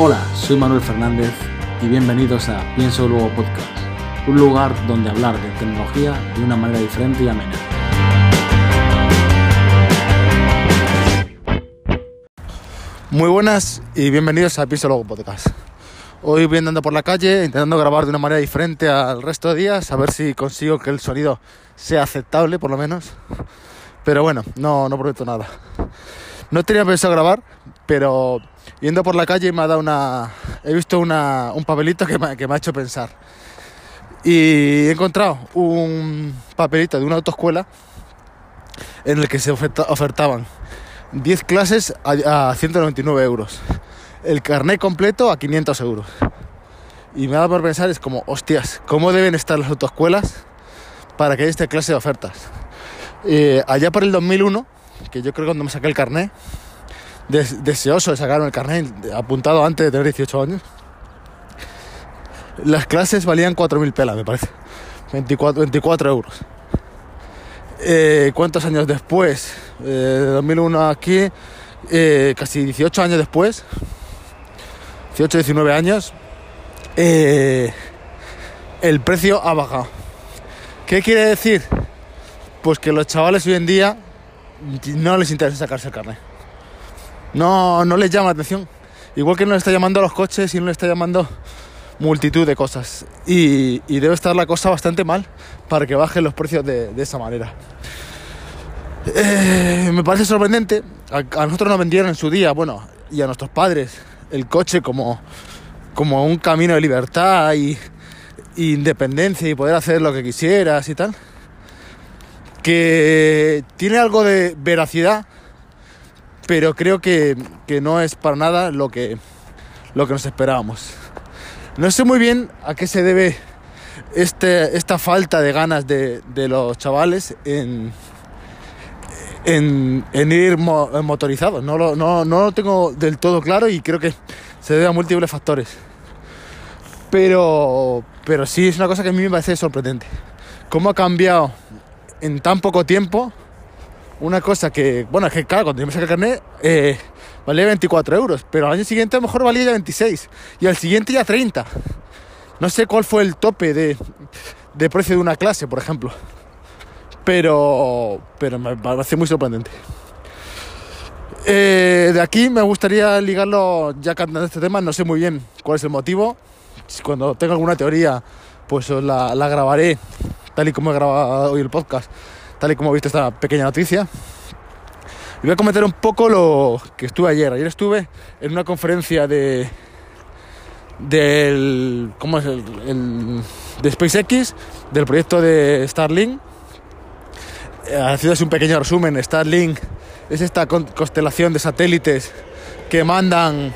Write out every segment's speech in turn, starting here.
Hola, soy Manuel Fernández y bienvenidos a Pienso Luego Podcast, un lugar donde hablar de tecnología de una manera diferente y amena. Muy buenas y bienvenidos a Pienso Luego Podcast. Hoy voy andando por la calle intentando grabar de una manera diferente al resto de días, a ver si consigo que el sonido sea aceptable por lo menos. Pero bueno, no, no prometo nada. No tenía pensado grabar, pero yendo por la calle me ha dado una. He visto una, un papelito que me, que me ha hecho pensar. Y he encontrado un papelito de una autoescuela en el que se oferta- ofertaban 10 clases a 199 euros. El carnet completo a 500 euros. Y me ha dado por pensar, es como, hostias, ¿cómo deben estar las autoescuelas para que haya esta clase de ofertas? Eh, allá por el 2001, que yo creo que cuando me saqué el carnet, des- deseoso de sacarme el carnet, apuntado antes de tener 18 años, las clases valían 4.000 pelas, me parece. 24, 24 euros. Eh, ¿Cuántos años después? Eh, de 2001 aquí, eh, casi 18 años después, 18, 19 años, eh, el precio ha bajado. ¿Qué quiere decir? Pues que los chavales hoy en día no les interesa sacarse el carnet. No, no les llama la atención. Igual que no le está llamando a los coches y no le está llamando multitud de cosas. Y, y debe estar la cosa bastante mal para que bajen los precios de, de esa manera. Eh, me parece sorprendente. A, a nosotros nos vendieron en su día, bueno, y a nuestros padres, el coche como, como un camino de libertad y, y independencia y poder hacer lo que quisieras y tal. Que tiene algo de veracidad, pero creo que, que no es para nada lo que, lo que nos esperábamos. No sé muy bien a qué se debe este, esta falta de ganas de, de los chavales en, en, en ir mo- motorizados. No lo, no, no lo tengo del todo claro y creo que se debe a múltiples factores. Pero, pero sí es una cosa que a mí me parece sorprendente. Cómo ha cambiado en tan poco tiempo una cosa que, bueno, es que claro, cuando yo me saqué el carnet eh, valía 24 euros, pero al año siguiente a lo mejor valía ya 26 y al siguiente ya 30. No sé cuál fue el tope de, de precio de una clase, por ejemplo, pero, pero me parece muy sorprendente. Eh, de aquí me gustaría ligarlo, ya cantando este tema, no sé muy bien cuál es el motivo. Cuando tenga alguna teoría, pues la, la grabaré, tal y como he grabado hoy el podcast, tal y como he visto esta pequeña noticia. Y voy a comentar un poco lo que estuve ayer. Ayer estuve en una conferencia de del ¿cómo es el, de SpaceX, del proyecto de Starlink. Eh, Haciendo así un pequeño resumen, Starlink es esta con- constelación de satélites que mandan.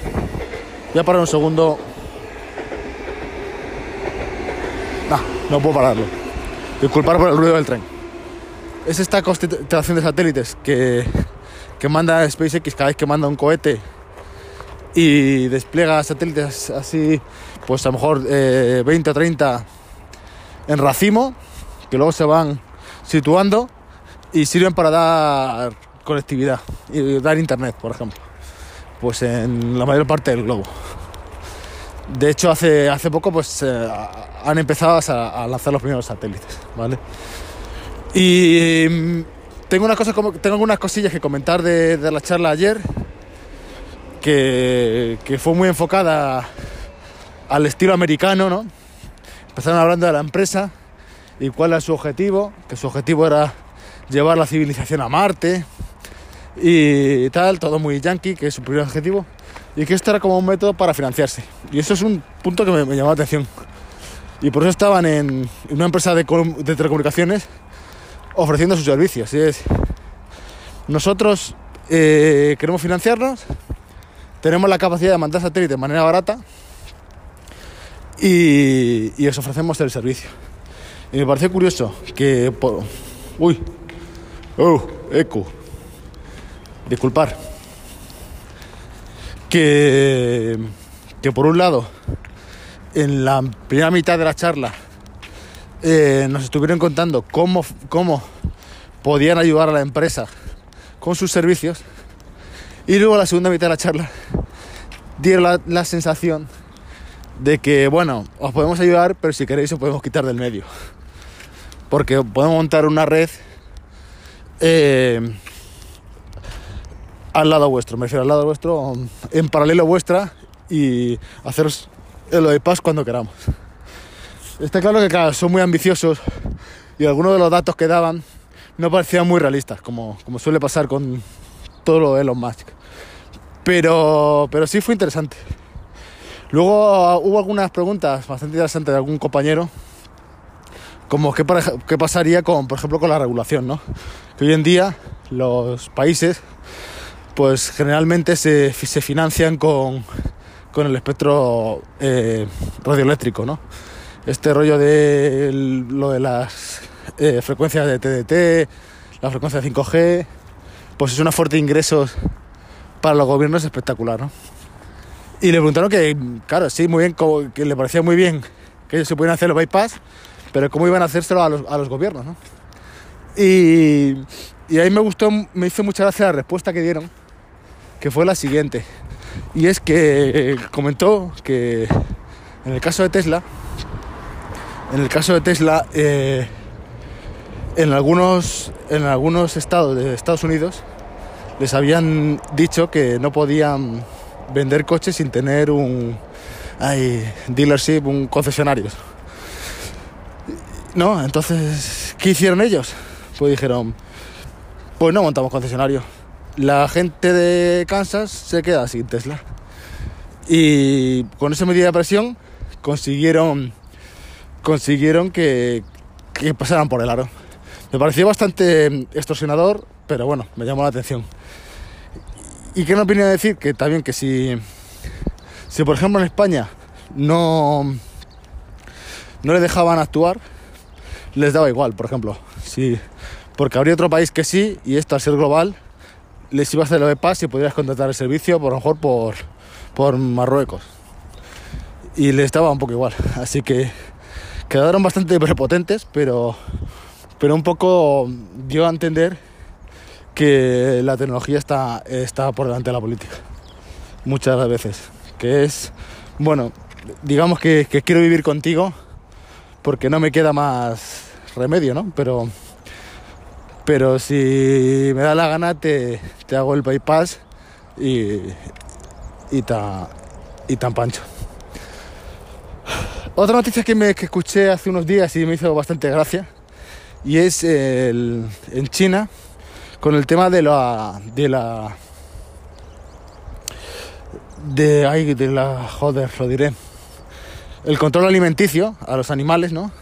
Voy a parar un segundo. No, no puedo pararlo. Disculpar por el ruido del tren. Es esta constelación de satélites que, que manda SpaceX cada vez que manda un cohete y despliega satélites así, pues a lo mejor eh, 20 o 30 en racimo, que luego se van situando y sirven para dar conectividad y dar internet, por ejemplo, pues en la mayor parte del globo. De hecho, hace, hace poco pues eh, han empezado a, a lanzar los primeros satélites, ¿vale? Y mm, tengo, una cosa, tengo algunas cosillas que comentar de, de la charla ayer, que, que fue muy enfocada al estilo americano, ¿no? Empezaron hablando de la empresa y cuál era su objetivo, que su objetivo era llevar la civilización a Marte y tal, todo muy yankee, que es su primer objetivo, y que esto era como un método para financiarse. Y eso es un punto que me, llamó la atención. Y por eso estaban en, una empresa de, de telecomunicaciones ofreciendo sus servicios. Es, nosotros eh, queremos financiarnos, tenemos la capacidad de mandar satélites de manera barata y, y os ofrecemos el servicio. Y me pareció curioso que. Uy, oh, eco. Disculpar. Que, que por un lado, en la primera mitad de la charla, eh, nos estuvieron contando cómo, cómo podían ayudar a la empresa con sus servicios. Y luego la segunda mitad de la charla dieron la, sensación de que, bueno, os podemos ayudar, pero si queréis os podemos quitar del medio. Porque podemos montar una red eh, al lado vuestro, me refiero al lado vuestro, en paralelo vuestra y haceros el bypass cuando queramos. Está claro que son muy ambiciosos y algunos de los datos que daban no parecían muy realistas, como, como suele pasar con todo lo de Elon Musk. Pero, pero sí fue interesante. Luego hubo algunas preguntas bastante interesantes de algún compañero, como qué, qué pasaría con, por ejemplo, con la regulación, ¿no? Que hoy en día los países, pues generalmente se, se financian con, con el espectro eh, radioeléctrico, ¿no? Este rollo de lo de las eh, frecuencias de TDT, la frecuencia de 5G, pues es una fuente de ingresos para los gobiernos espectacular, ¿no? Y le preguntaron que, claro, sí, muy bien, que le parecía muy bien que ellos se pudieran hacer los bypass, pero cómo iban a hacérselo a los, a los gobiernos, ¿no? Y, y ahí me gustó, me hizo mucha gracia la respuesta que dieron, que fue la siguiente. Y es que comentó que en el caso de Tesla, en el caso de Tesla, eh, en, algunos, en algunos estados de Estados Unidos les habían dicho que no podían vender coches sin tener un ay, dealership, un concesionario. No, entonces, ¿qué hicieron ellos? Pues dijeron, pues no montamos concesionario. La gente de Kansas se queda sin Tesla. Y con esa medida de presión consiguieron consiguieron que, que pasaran por el aro. Me pareció bastante extorsionador, pero bueno, me llamó la atención. ¿Y qué me opinión decir? Que también que si, si por ejemplo en España no, no le dejaban actuar, les daba igual, por ejemplo. Si, porque habría otro país que sí, y esto al ser global, les iba a hacer lo de paz y podrías contratar el servicio, por lo mejor por, por Marruecos. Y les daba un poco igual. Así que quedaron bastante prepotentes, pero, pero un poco dio a entender que la tecnología está, está por delante de la política. Muchas veces. Que es, bueno, digamos que, que quiero vivir contigo porque no me queda más remedio, ¿no? Pero, pero si me da la gana te, te hago el bypass y, y, ta, y tan pancho. Otra noticia que, me, que escuché hace unos días y me hizo bastante gracia y es el, en China con el tema de la de la de ay, de la joder lo diré. El control alimenticio a los animales no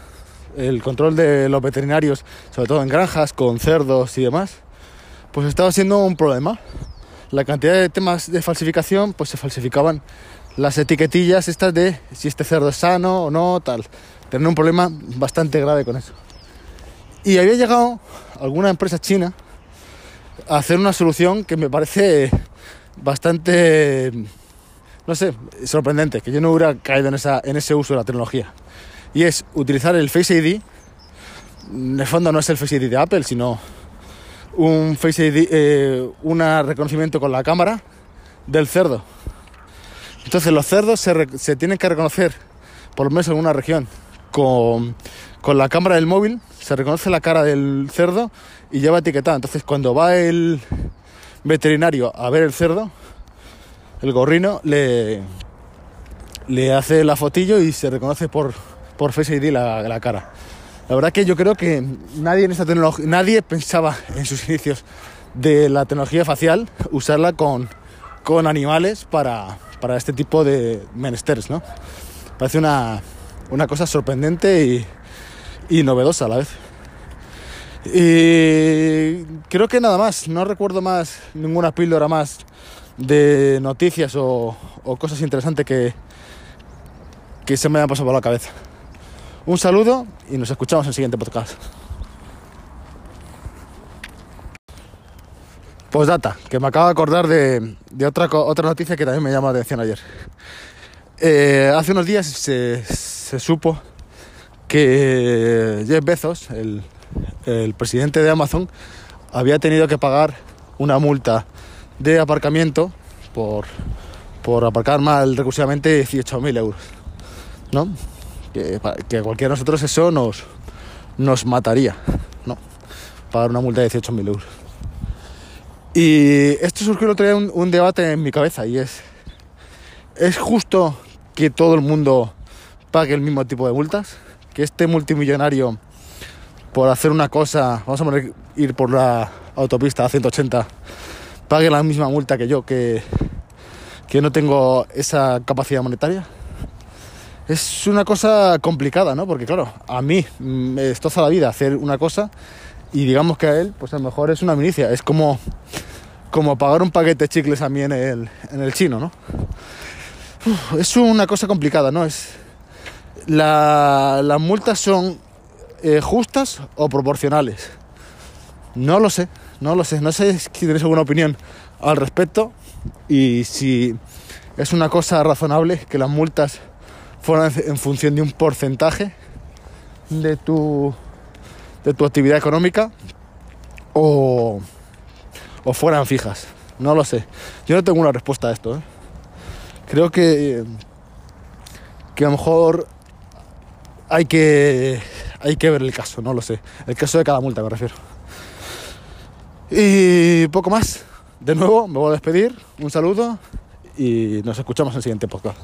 el control de los veterinarios sobre todo en granjas con cerdos y demás pues estaba siendo un problema. La cantidad de temas de falsificación pues se falsificaban las etiquetillas estas de si este cerdo es sano o no tal tener un problema bastante grave con eso y había llegado alguna empresa china a hacer una solución que me parece bastante, no sé, sorprendente, que yo no hubiera caído en, esa, en ese uso de la tecnología. Y es utilizar el Face ID, en el fondo no es el Face ID de Apple, sino un Face ID, eh, un reconocimiento con la cámara del cerdo. Entonces los cerdos se, se tienen que reconocer, por lo menos en una región, con, con la cámara del móvil, se reconoce la cara del cerdo y lleva etiquetada. Entonces cuando va el veterinario a ver el cerdo, el gorrino le, le hace la fotillo y se reconoce por, por Face ID la, la cara. La verdad que yo creo que nadie en esta tecnología, nadie pensaba en sus inicios de la tecnología facial usarla con, con animales para, para este tipo de menesteres, ¿no? Parece una, una cosa sorprendente y, y novedosa a la vez. Y creo que nada más, no recuerdo más ninguna píldora más de noticias o, cosas interesantes que, que se me hayan pasado por la cabeza. Un saludo y nos escuchamos en el siguiente podcast. Pues data, que me acabo de acordar de, de otra, otra noticia que también me llamó la atención ayer. Eh, hace unos días se, se supo que Jeff Bezos, el, el presidente de Amazon, había tenido que pagar una multa de aparcamiento por, por aparcar mal recursivamente 18.000 euros. ¿No? Que, que cualquiera de nosotros eso nos, nos mataría, ¿no? Pagar una multa de 18.000 euros. Y esto surgió el otro día un, un debate en mi cabeza y es, ¿es justo que todo el mundo pague el mismo tipo de multas? Que este multimillonario por hacer una cosa, vamos a poner, ir por la autopista a 180, pague la misma multa que yo, que, que no tengo esa capacidad monetaria. Es una cosa complicada, ¿no? Porque claro, a mí me destroza la vida hacer una cosa y digamos que a él, pues a lo mejor es una milicia. Es como, como pagar un paquete de chicles a mí en el, en el chino, ¿no? Es una cosa complicada, ¿no? Es, la, las multas son eh, justas o proporcionales. No lo sé, no lo sé. No sé si tenéis alguna opinión al respecto y si es una cosa razonable que las multas fueran en función de un porcentaje de tu, de tu actividad económica o, o fueran fijas. No lo sé. Yo no tengo una respuesta a esto. ¿eh? Creo que, que a lo mejor hay que, hay que ver el caso, no lo sé. El caso de cada multa me refiero. Y poco más. De nuevo, me voy a despedir. Un saludo y nos escuchamos en el siguiente podcast.